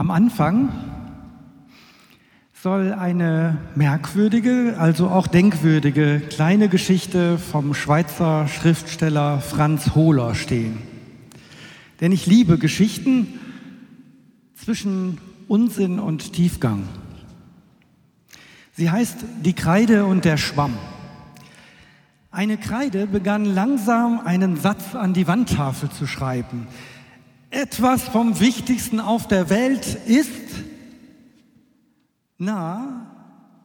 Am Anfang soll eine merkwürdige, also auch denkwürdige kleine Geschichte vom Schweizer Schriftsteller Franz Hohler stehen. Denn ich liebe Geschichten zwischen Unsinn und Tiefgang. Sie heißt Die Kreide und der Schwamm. Eine Kreide begann langsam einen Satz an die Wandtafel zu schreiben. Etwas vom Wichtigsten auf der Welt ist, na,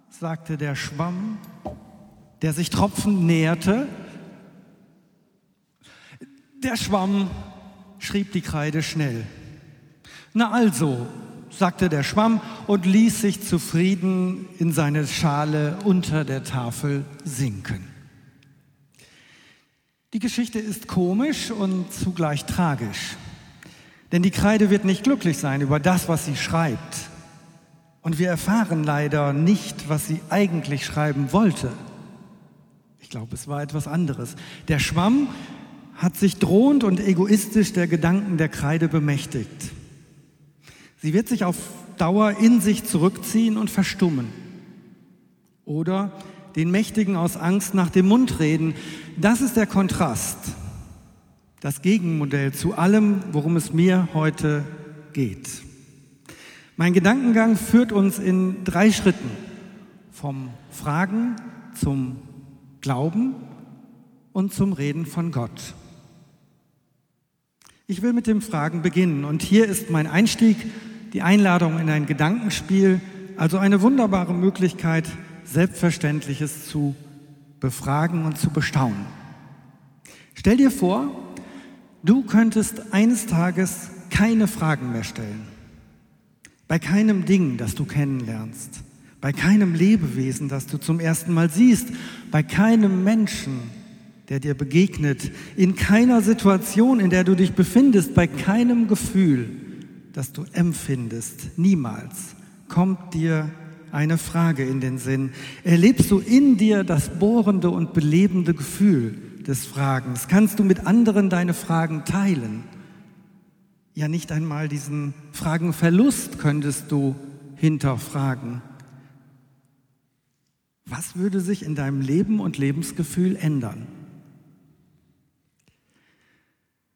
sagte der Schwamm, der sich tropfend näherte. Der Schwamm, schrieb die Kreide schnell. Na also, sagte der Schwamm und ließ sich zufrieden in seine Schale unter der Tafel sinken. Die Geschichte ist komisch und zugleich tragisch. Denn die Kreide wird nicht glücklich sein über das, was sie schreibt. Und wir erfahren leider nicht, was sie eigentlich schreiben wollte. Ich glaube, es war etwas anderes. Der Schwamm hat sich drohend und egoistisch der Gedanken der Kreide bemächtigt. Sie wird sich auf Dauer in sich zurückziehen und verstummen. Oder den Mächtigen aus Angst nach dem Mund reden. Das ist der Kontrast, das Gegenmodell zu allem, worum es mir heute geht. Mein Gedankengang führt uns in drei Schritten vom Fragen zum Glauben und zum Reden von Gott. Ich will mit dem Fragen beginnen und hier ist mein Einstieg, die Einladung in ein Gedankenspiel, also eine wunderbare Möglichkeit, Selbstverständliches zu befragen und zu bestaunen. Stell dir vor, du könntest eines Tages keine Fragen mehr stellen. Bei keinem Ding, das du kennenlernst, bei keinem Lebewesen, das du zum ersten Mal siehst, bei keinem Menschen, der dir begegnet, in keiner Situation, in der du dich befindest, bei keinem Gefühl, das du empfindest, niemals kommt dir eine Frage in den Sinn. Erlebst du in dir das bohrende und belebende Gefühl des Fragens? Kannst du mit anderen deine Fragen teilen? Ja, nicht einmal diesen Fragenverlust könntest du hinterfragen. Was würde sich in deinem Leben und Lebensgefühl ändern?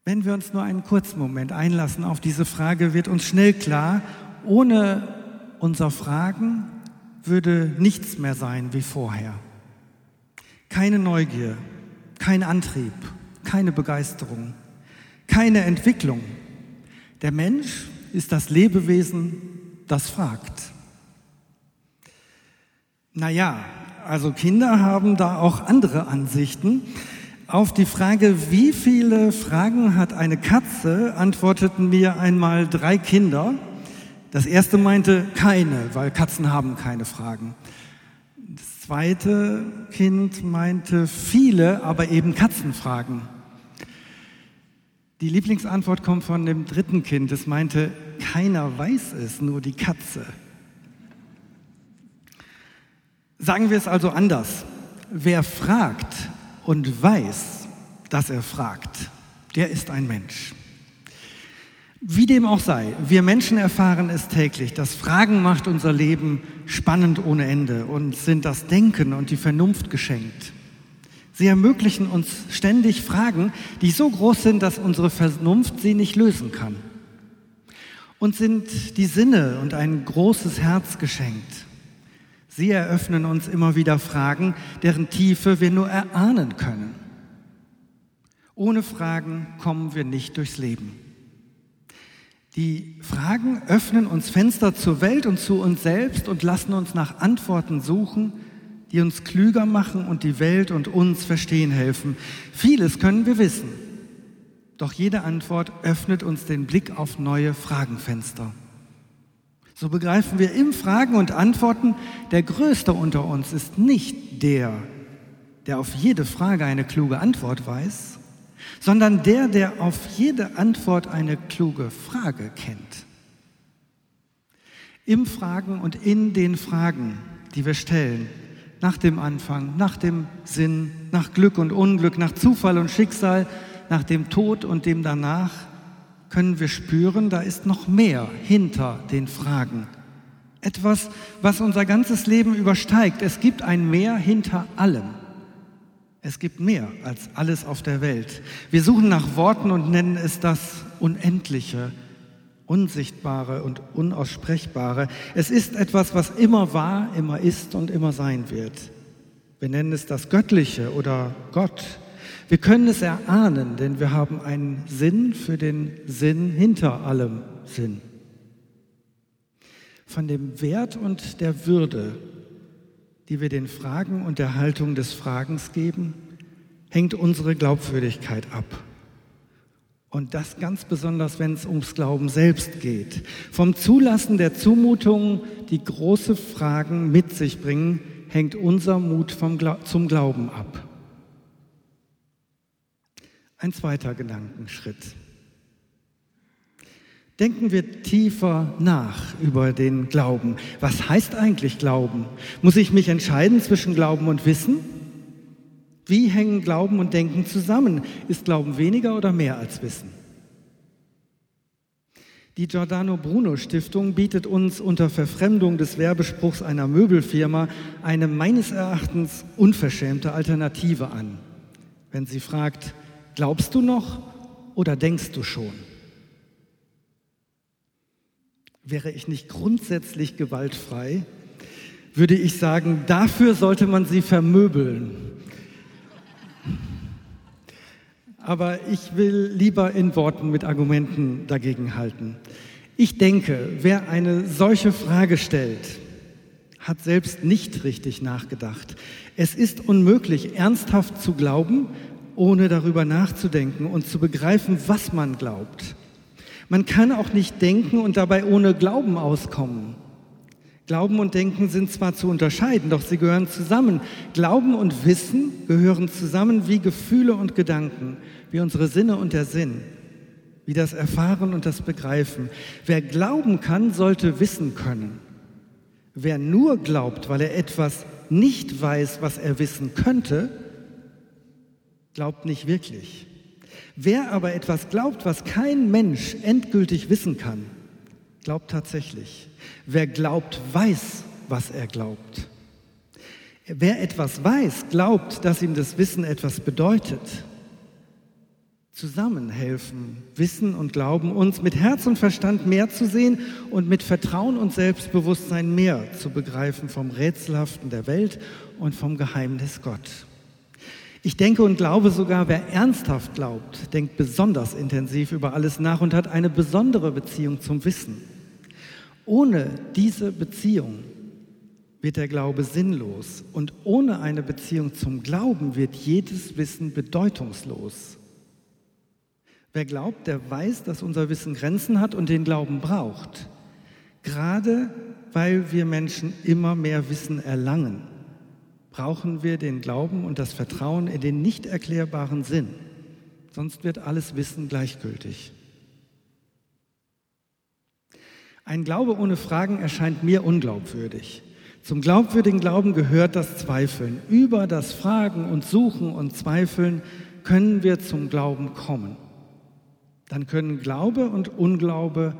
Wenn wir uns nur einen kurzen Moment einlassen auf diese Frage, wird uns schnell klar, ohne unser Fragen würde nichts mehr sein wie vorher. Keine Neugier, kein Antrieb, keine Begeisterung, keine Entwicklung. Der Mensch ist das Lebewesen, das fragt. Naja, also Kinder haben da auch andere Ansichten. Auf die Frage, wie viele Fragen hat eine Katze, antworteten mir einmal drei Kinder. Das erste meinte keine, weil Katzen haben keine Fragen. Das zweite Kind meinte viele, aber eben Katzenfragen. Die Lieblingsantwort kommt von dem dritten Kind. Es meinte, keiner weiß es, nur die Katze. Sagen wir es also anders. Wer fragt und weiß, dass er fragt, der ist ein Mensch. Wie dem auch sei, wir Menschen erfahren es täglich. Das Fragen macht unser Leben spannend ohne Ende und sind das Denken und die Vernunft geschenkt. Sie ermöglichen uns ständig Fragen, die so groß sind, dass unsere Vernunft sie nicht lösen kann. Und sind die Sinne und ein großes Herz geschenkt. Sie eröffnen uns immer wieder Fragen, deren Tiefe wir nur erahnen können. Ohne Fragen kommen wir nicht durchs Leben. Die Fragen öffnen uns Fenster zur Welt und zu uns selbst und lassen uns nach Antworten suchen, die uns klüger machen und die Welt und uns verstehen helfen. Vieles können wir wissen, doch jede Antwort öffnet uns den Blick auf neue Fragenfenster. So begreifen wir im Fragen und Antworten, der Größte unter uns ist nicht der, der auf jede Frage eine kluge Antwort weiß, sondern der, der auf jede Antwort eine kluge Frage kennt. Im Fragen und in den Fragen, die wir stellen, nach dem Anfang, nach dem Sinn, nach Glück und Unglück, nach Zufall und Schicksal, nach dem Tod und dem danach, können wir spüren, da ist noch mehr hinter den Fragen. Etwas, was unser ganzes Leben übersteigt. Es gibt ein Mehr hinter allem. Es gibt mehr als alles auf der Welt. Wir suchen nach Worten und nennen es das Unendliche, Unsichtbare und Unaussprechbare. Es ist etwas, was immer war, immer ist und immer sein wird. Wir nennen es das Göttliche oder Gott. Wir können es erahnen, denn wir haben einen Sinn für den Sinn hinter allem Sinn. Von dem Wert und der Würde, die wir den Fragen und der Haltung des Fragens geben, hängt unsere Glaubwürdigkeit ab. Und das ganz besonders, wenn es ums Glauben selbst geht. Vom Zulassen der Zumutungen, die große Fragen mit sich bringen, hängt unser Mut vom, zum Glauben ab. Ein zweiter Gedankenschritt. Denken wir tiefer nach über den Glauben. Was heißt eigentlich Glauben? Muss ich mich entscheiden zwischen Glauben und Wissen? Wie hängen Glauben und Denken zusammen? Ist Glauben weniger oder mehr als Wissen? Die Giordano Bruno Stiftung bietet uns unter Verfremdung des Werbespruchs einer Möbelfirma eine meines Erachtens unverschämte Alternative an. Wenn sie fragt, Glaubst du noch oder denkst du schon? Wäre ich nicht grundsätzlich gewaltfrei, würde ich sagen, dafür sollte man sie vermöbeln. Aber ich will lieber in Worten mit Argumenten dagegen halten. Ich denke, wer eine solche Frage stellt, hat selbst nicht richtig nachgedacht. Es ist unmöglich, ernsthaft zu glauben, ohne darüber nachzudenken und zu begreifen, was man glaubt. Man kann auch nicht denken und dabei ohne Glauben auskommen. Glauben und Denken sind zwar zu unterscheiden, doch sie gehören zusammen. Glauben und Wissen gehören zusammen wie Gefühle und Gedanken, wie unsere Sinne und der Sinn, wie das Erfahren und das Begreifen. Wer glauben kann, sollte wissen können. Wer nur glaubt, weil er etwas nicht weiß, was er wissen könnte, glaubt nicht wirklich. Wer aber etwas glaubt, was kein Mensch endgültig wissen kann, glaubt tatsächlich. Wer glaubt, weiß, was er glaubt. Wer etwas weiß, glaubt, dass ihm das Wissen etwas bedeutet. Zusammen helfen Wissen und Glauben uns mit Herz und Verstand mehr zu sehen und mit Vertrauen und Selbstbewusstsein mehr zu begreifen vom Rätselhaften der Welt und vom Geheimnis Gott. Ich denke und glaube sogar, wer ernsthaft glaubt, denkt besonders intensiv über alles nach und hat eine besondere Beziehung zum Wissen. Ohne diese Beziehung wird der Glaube sinnlos und ohne eine Beziehung zum Glauben wird jedes Wissen bedeutungslos. Wer glaubt, der weiß, dass unser Wissen Grenzen hat und den Glauben braucht. Gerade weil wir Menschen immer mehr Wissen erlangen brauchen wir den Glauben und das Vertrauen in den nicht erklärbaren Sinn. Sonst wird alles Wissen gleichgültig. Ein Glaube ohne Fragen erscheint mir unglaubwürdig. Zum glaubwürdigen Glauben gehört das Zweifeln. Über das Fragen und Suchen und Zweifeln können wir zum Glauben kommen. Dann können Glaube und Unglaube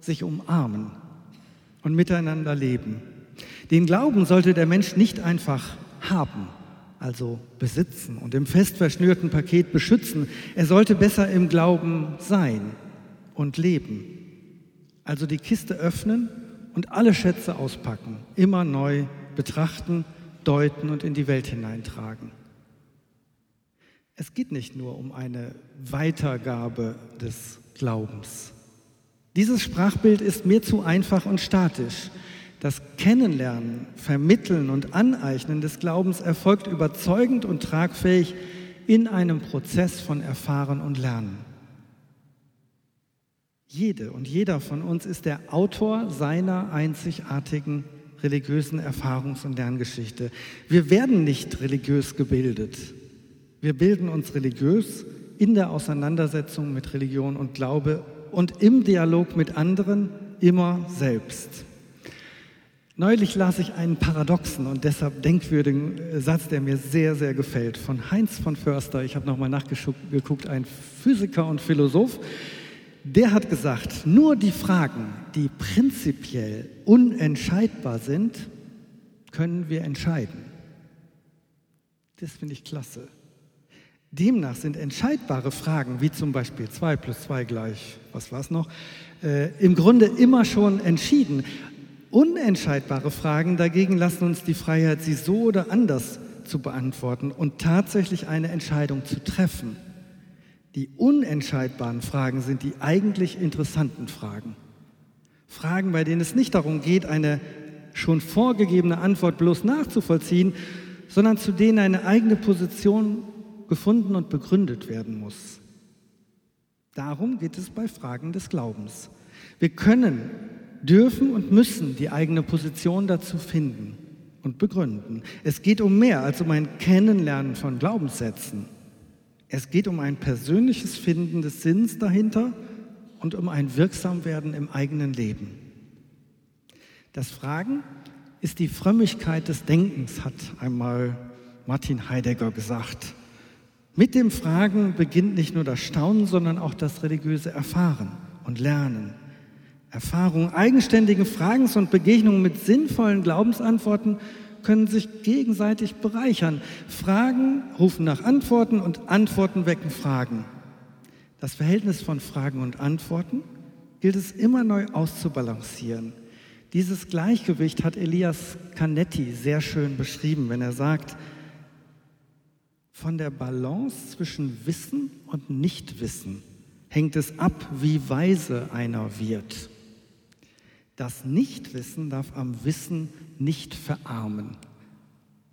sich umarmen und miteinander leben. Den Glauben sollte der Mensch nicht einfach haben, also besitzen und im fest verschnürten Paket beschützen. Er sollte besser im Glauben sein und leben. Also die Kiste öffnen und alle Schätze auspacken, immer neu betrachten, deuten und in die Welt hineintragen. Es geht nicht nur um eine Weitergabe des Glaubens. Dieses Sprachbild ist mir zu einfach und statisch. Das Kennenlernen, Vermitteln und Aneignen des Glaubens erfolgt überzeugend und tragfähig in einem Prozess von Erfahren und Lernen. Jede und jeder von uns ist der Autor seiner einzigartigen religiösen Erfahrungs- und Lerngeschichte. Wir werden nicht religiös gebildet. Wir bilden uns religiös in der Auseinandersetzung mit Religion und Glaube und im Dialog mit anderen immer selbst. Neulich las ich einen paradoxen und deshalb denkwürdigen äh, Satz, der mir sehr, sehr gefällt, von Heinz von Förster. Ich habe nochmal nachgeguckt, ein Physiker und Philosoph. Der hat gesagt, nur die Fragen, die prinzipiell unentscheidbar sind, können wir entscheiden. Das finde ich klasse. Demnach sind entscheidbare Fragen, wie zum Beispiel 2 plus 2 gleich, was war es noch, äh, im Grunde immer schon entschieden. Unentscheidbare Fragen dagegen lassen uns die Freiheit, sie so oder anders zu beantworten und tatsächlich eine Entscheidung zu treffen. Die unentscheidbaren Fragen sind die eigentlich interessanten Fragen. Fragen, bei denen es nicht darum geht, eine schon vorgegebene Antwort bloß nachzuvollziehen, sondern zu denen eine eigene Position gefunden und begründet werden muss. Darum geht es bei Fragen des Glaubens. Wir können, dürfen und müssen die eigene Position dazu finden und begründen. Es geht um mehr als um ein Kennenlernen von Glaubenssätzen. Es geht um ein persönliches Finden des Sinns dahinter und um ein Wirksamwerden im eigenen Leben. Das Fragen ist die Frömmigkeit des Denkens, hat einmal Martin Heidegger gesagt. Mit dem Fragen beginnt nicht nur das Staunen, sondern auch das religiöse Erfahren und Lernen. Erfahrung eigenständigen Fragens und Begegnungen mit sinnvollen Glaubensantworten können sich gegenseitig bereichern. Fragen rufen nach Antworten und Antworten wecken Fragen. Das Verhältnis von Fragen und Antworten gilt es immer neu auszubalancieren. Dieses Gleichgewicht hat Elias Canetti sehr schön beschrieben, wenn er sagt, von der Balance zwischen Wissen und Nichtwissen hängt es ab, wie weise einer wird. Das Nichtwissen darf am Wissen nicht verarmen.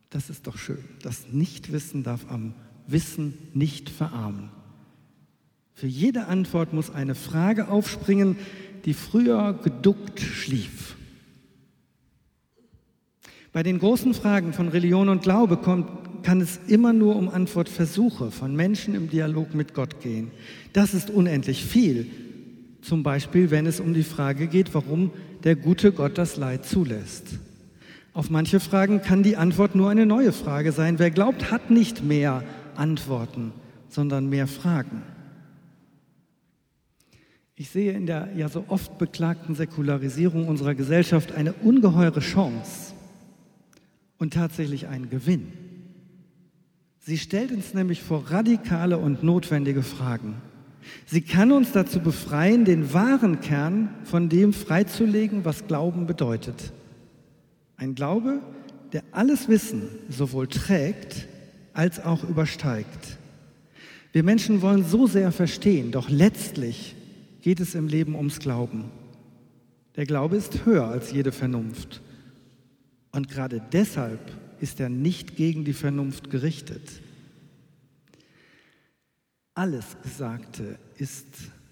Das ist doch schön. Das Nichtwissen darf am Wissen nicht verarmen. Für jede Antwort muss eine Frage aufspringen, die früher geduckt schlief. Bei den großen Fragen von Religion und Glaube kommt, kann es immer nur um Antwortversuche von Menschen im Dialog mit Gott gehen. Das ist unendlich viel. Zum Beispiel, wenn es um die Frage geht, warum der gute Gott das Leid zulässt. Auf manche Fragen kann die Antwort nur eine neue Frage sein. Wer glaubt, hat nicht mehr Antworten, sondern mehr Fragen. Ich sehe in der ja so oft beklagten Säkularisierung unserer Gesellschaft eine ungeheure Chance und tatsächlich einen Gewinn. Sie stellt uns nämlich vor radikale und notwendige Fragen. Sie kann uns dazu befreien, den wahren Kern von dem freizulegen, was Glauben bedeutet. Ein Glaube, der alles Wissen sowohl trägt als auch übersteigt. Wir Menschen wollen so sehr verstehen, doch letztlich geht es im Leben ums Glauben. Der Glaube ist höher als jede Vernunft. Und gerade deshalb ist er nicht gegen die Vernunft gerichtet. Alles Gesagte ist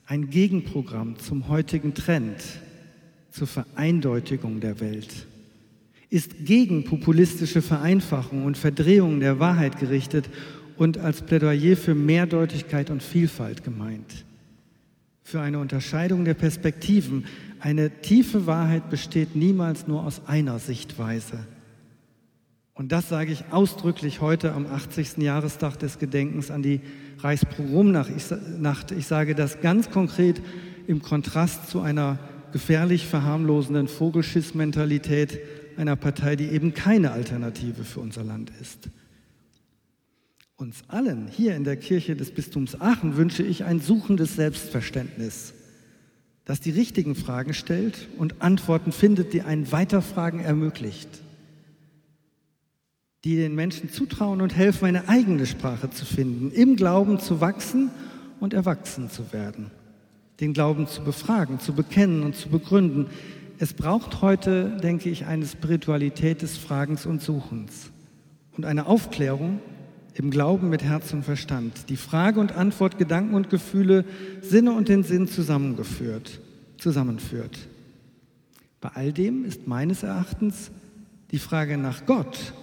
ein Gegenprogramm zum heutigen Trend, zur Vereindeutigung der Welt, ist gegen populistische Vereinfachung und Verdrehung der Wahrheit gerichtet und als Plädoyer für Mehrdeutigkeit und Vielfalt gemeint. Für eine Unterscheidung der Perspektiven. Eine tiefe Wahrheit besteht niemals nur aus einer Sichtweise. Und das sage ich ausdrücklich heute am 80. Jahrestag des Gedenkens an die Reichspogromnacht. Ich sage das ganz konkret im Kontrast zu einer gefährlich verharmlosenden Vogelschiss-Mentalität einer Partei, die eben keine Alternative für unser Land ist. Uns allen hier in der Kirche des Bistums Aachen wünsche ich ein suchendes Selbstverständnis, das die richtigen Fragen stellt und Antworten findet, die ein Weiterfragen ermöglicht die den Menschen zutrauen und helfen, eine eigene Sprache zu finden, im Glauben zu wachsen und erwachsen zu werden, den Glauben zu befragen, zu bekennen und zu begründen. Es braucht heute, denke ich, eine Spiritualität des Fragens und Suchens und eine Aufklärung im Glauben mit Herz und Verstand, die Frage und Antwort, Gedanken und Gefühle, Sinne und den Sinn zusammengeführt, zusammenführt. Bei all dem ist meines Erachtens die Frage nach Gott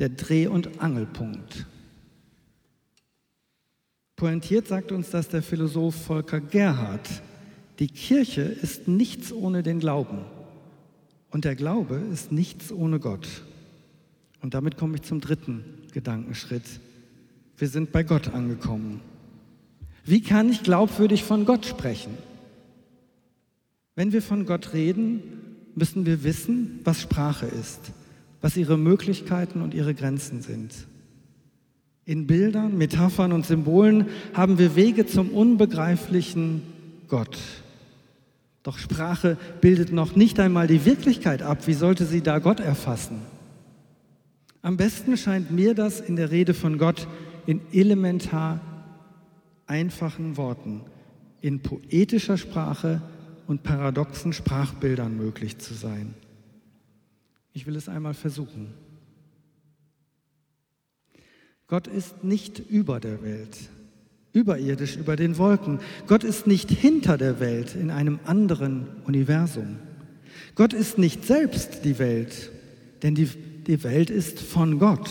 der Dreh- und Angelpunkt. Pointiert sagt uns das der Philosoph Volker Gerhard. Die Kirche ist nichts ohne den Glauben und der Glaube ist nichts ohne Gott. Und damit komme ich zum dritten Gedankenschritt. Wir sind bei Gott angekommen. Wie kann ich glaubwürdig von Gott sprechen? Wenn wir von Gott reden, müssen wir wissen, was Sprache ist, was ihre Möglichkeiten und ihre Grenzen sind. In Bildern, Metaphern und Symbolen haben wir Wege zum unbegreiflichen Gott. Doch Sprache bildet noch nicht einmal die Wirklichkeit ab. Wie sollte sie da Gott erfassen? Am besten scheint mir das in der Rede von Gott in elementar einfachen Worten, in poetischer Sprache und paradoxen Sprachbildern möglich zu sein. Ich will es einmal versuchen. Gott ist nicht über der Welt, überirdisch über den Wolken. Gott ist nicht hinter der Welt in einem anderen Universum. Gott ist nicht selbst die Welt, denn die, die Welt ist von Gott.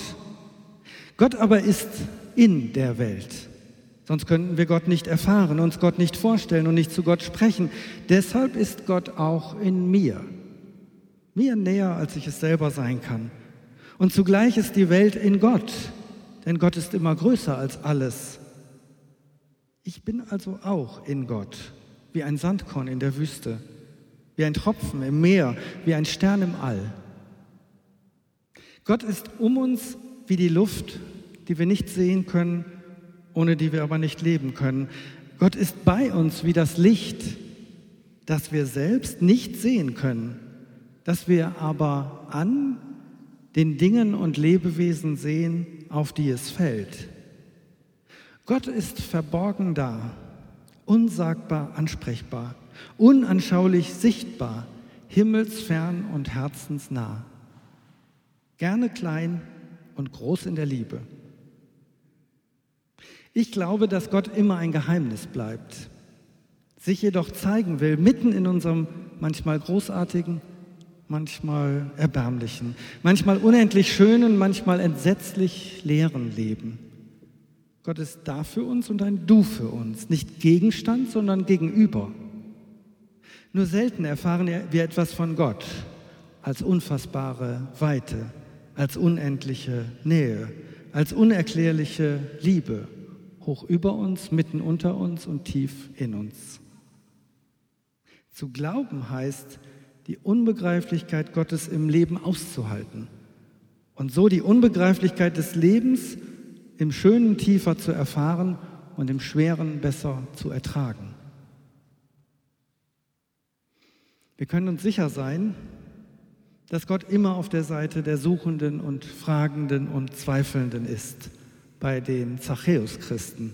Gott aber ist in der Welt. Sonst könnten wir Gott nicht erfahren, uns Gott nicht vorstellen und nicht zu Gott sprechen. Deshalb ist Gott auch in mir, mir näher, als ich es selber sein kann. Und zugleich ist die Welt in Gott, denn Gott ist immer größer als alles. Ich bin also auch in Gott, wie ein Sandkorn in der Wüste, wie ein Tropfen im Meer, wie ein Stern im All. Gott ist um uns wie die Luft, die wir nicht sehen können, ohne die wir aber nicht leben können. Gott ist bei uns wie das Licht, das wir selbst nicht sehen können, das wir aber an den Dingen und Lebewesen sehen, auf die es fällt. Gott ist verborgen da, unsagbar ansprechbar, unanschaulich sichtbar, himmelsfern und herzensnah, gerne klein und groß in der Liebe. Ich glaube, dass Gott immer ein Geheimnis bleibt, sich jedoch zeigen will, mitten in unserem manchmal großartigen, manchmal erbärmlichen, manchmal unendlich schönen, manchmal entsetzlich leeren Leben. Gott ist da für uns und ein Du für uns, nicht Gegenstand, sondern Gegenüber. Nur selten erfahren wir etwas von Gott als unfassbare Weite, als unendliche Nähe, als unerklärliche Liebe hoch über uns, mitten unter uns und tief in uns. Zu glauben heißt, die Unbegreiflichkeit Gottes im Leben auszuhalten und so die Unbegreiflichkeit des Lebens im Schönen tiefer zu erfahren und im Schweren besser zu ertragen. Wir können uns sicher sein, dass Gott immer auf der Seite der Suchenden und Fragenden und Zweifelnden ist bei den Zachäus-Christen,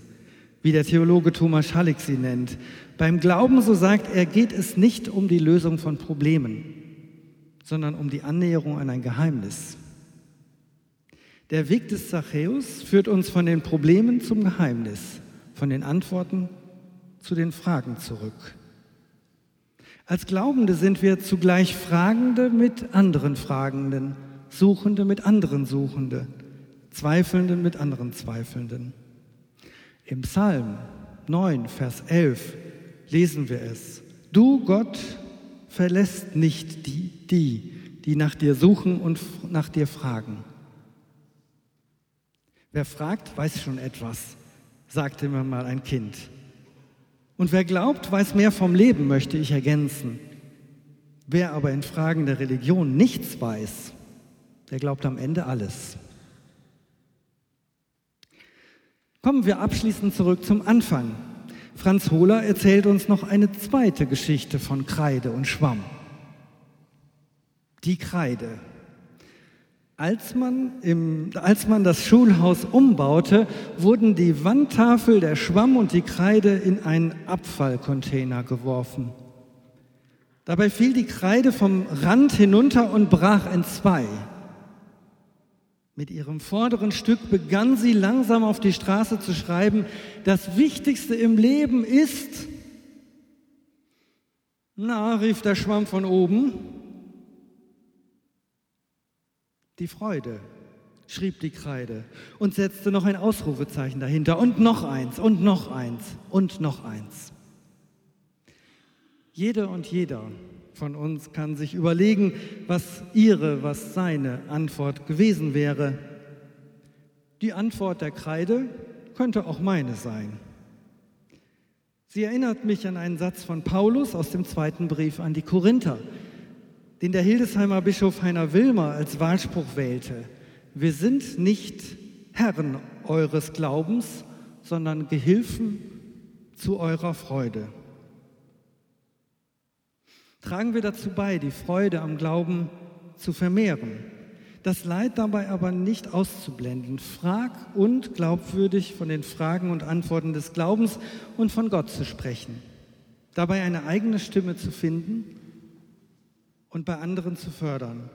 wie der Theologe Thomas Schallig sie nennt. Beim Glauben, so sagt er, geht es nicht um die Lösung von Problemen, sondern um die Annäherung an ein Geheimnis. Der Weg des Zachäus führt uns von den Problemen zum Geheimnis, von den Antworten zu den Fragen zurück. Als Glaubende sind wir zugleich Fragende mit anderen Fragenden, Suchende mit anderen Suchende. Zweifelnden mit anderen Zweifelnden. Im Psalm 9, Vers 11 lesen wir es. Du, Gott, verlässt nicht die, die, die nach dir suchen und nach dir fragen. Wer fragt, weiß schon etwas, sagte mir mal ein Kind. Und wer glaubt, weiß mehr vom Leben, möchte ich ergänzen. Wer aber in Fragen der Religion nichts weiß, der glaubt am Ende alles. Kommen wir abschließend zurück zum Anfang. Franz Hohler erzählt uns noch eine zweite Geschichte von Kreide und Schwamm. Die Kreide. Als man, im, als man das Schulhaus umbaute, wurden die Wandtafel, der Schwamm und die Kreide in einen Abfallcontainer geworfen. Dabei fiel die Kreide vom Rand hinunter und brach in zwei. Mit ihrem vorderen Stück begann sie langsam auf die Straße zu schreiben, das Wichtigste im Leben ist, na, rief der Schwamm von oben, die Freude, schrieb die Kreide und setzte noch ein Ausrufezeichen dahinter und noch eins und noch eins und noch eins. Jede und jeder von uns kann sich überlegen, was ihre, was seine Antwort gewesen wäre. Die Antwort der Kreide könnte auch meine sein. Sie erinnert mich an einen Satz von Paulus aus dem zweiten Brief an die Korinther, den der Hildesheimer Bischof Heiner Wilmer als Wahlspruch wählte. Wir sind nicht Herren eures Glaubens, sondern Gehilfen zu eurer Freude. Tragen wir dazu bei, die Freude am Glauben zu vermehren, das Leid dabei aber nicht auszublenden, frag und glaubwürdig von den Fragen und Antworten des Glaubens und von Gott zu sprechen, dabei eine eigene Stimme zu finden und bei anderen zu fördern.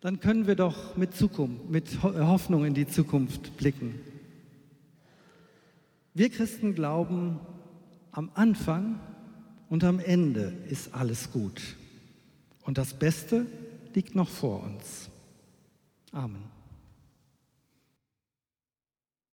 Dann können wir doch mit Zukunft, mit Hoffnung in die Zukunft blicken. Wir Christen glauben, am Anfang und am Ende ist alles gut. Und das Beste liegt noch vor uns. Amen.